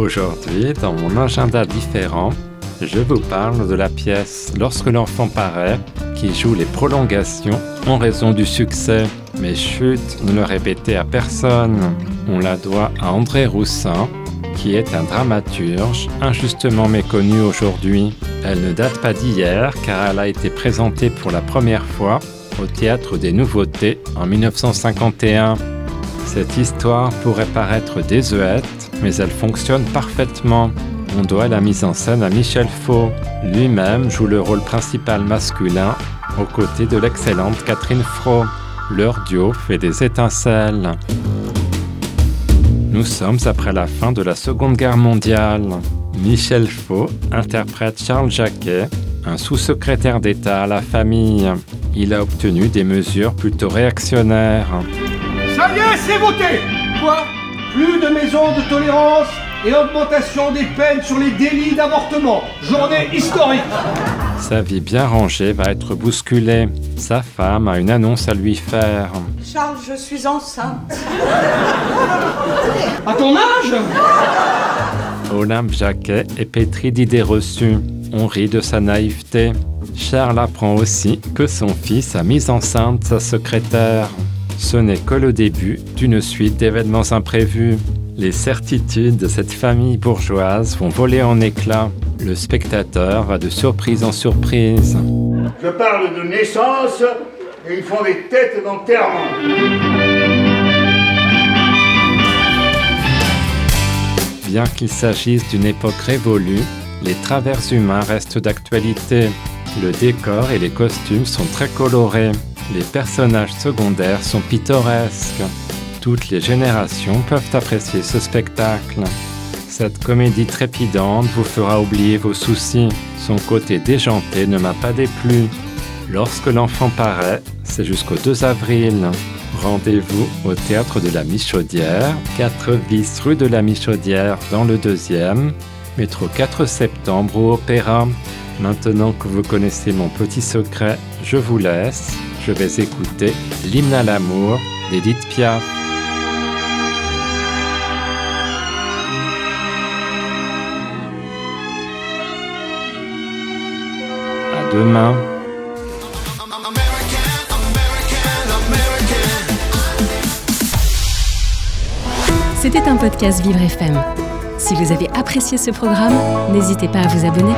Aujourd'hui, dans mon agenda différent, je vous parle de la pièce Lorsque l'enfant paraît, qui joue les prolongations en raison du succès. Mais chut, ne le répétez à personne. On la doit à André Roussin, qui est un dramaturge injustement méconnu aujourd'hui. Elle ne date pas d'hier car elle a été présentée pour la première fois au Théâtre des Nouveautés en 1951. Cette histoire pourrait paraître désuète, mais elle fonctionne parfaitement. On doit la mise en scène à Michel Faux. Lui-même joue le rôle principal masculin aux côtés de l'excellente Catherine Fro. Leur duo fait des étincelles. Nous sommes après la fin de la Seconde Guerre mondiale. Michel Faux interprète Charles Jacquet, un sous-secrétaire d'État à la famille. Il a obtenu des mesures plutôt réactionnaires. Ça y est, c'est voté Quoi? Plus de maisons de tolérance et augmentation des peines sur les délits d'avortement. Journée historique Sa vie bien rangée va être bousculée. Sa femme a une annonce à lui faire. Charles, je suis enceinte. À ton âge? Olympe Jacquet est pétri d'idées reçues. On rit de sa naïveté. Charles apprend aussi que son fils a mis enceinte sa secrétaire. Ce n'est que le début d'une suite d'événements imprévus. Les certitudes de cette famille bourgeoise vont voler en éclats. Le spectateur va de surprise en surprise. Je parle de naissance et ils font des têtes d'enterrement. Bien qu'il s'agisse d'une époque révolue, les travers humains restent d'actualité. Le décor et les costumes sont très colorés. Les personnages secondaires sont pittoresques. Toutes les générations peuvent apprécier ce spectacle. Cette comédie trépidante vous fera oublier vos soucis. Son côté déjanté ne m'a pas déplu. Lorsque l'enfant paraît, c'est jusqu'au 2 avril. Rendez-vous au théâtre de la Michaudière, 4 bis rue de la Michaudière dans le deuxième, métro 4 septembre au Opéra. Maintenant que vous connaissez mon petit secret, je vous laisse. Je vais écouter l'hymne à l'amour d'Edith Piaf. À demain. C'était un podcast Vivre FM. Si vous avez apprécié ce programme, n'hésitez pas à vous abonner.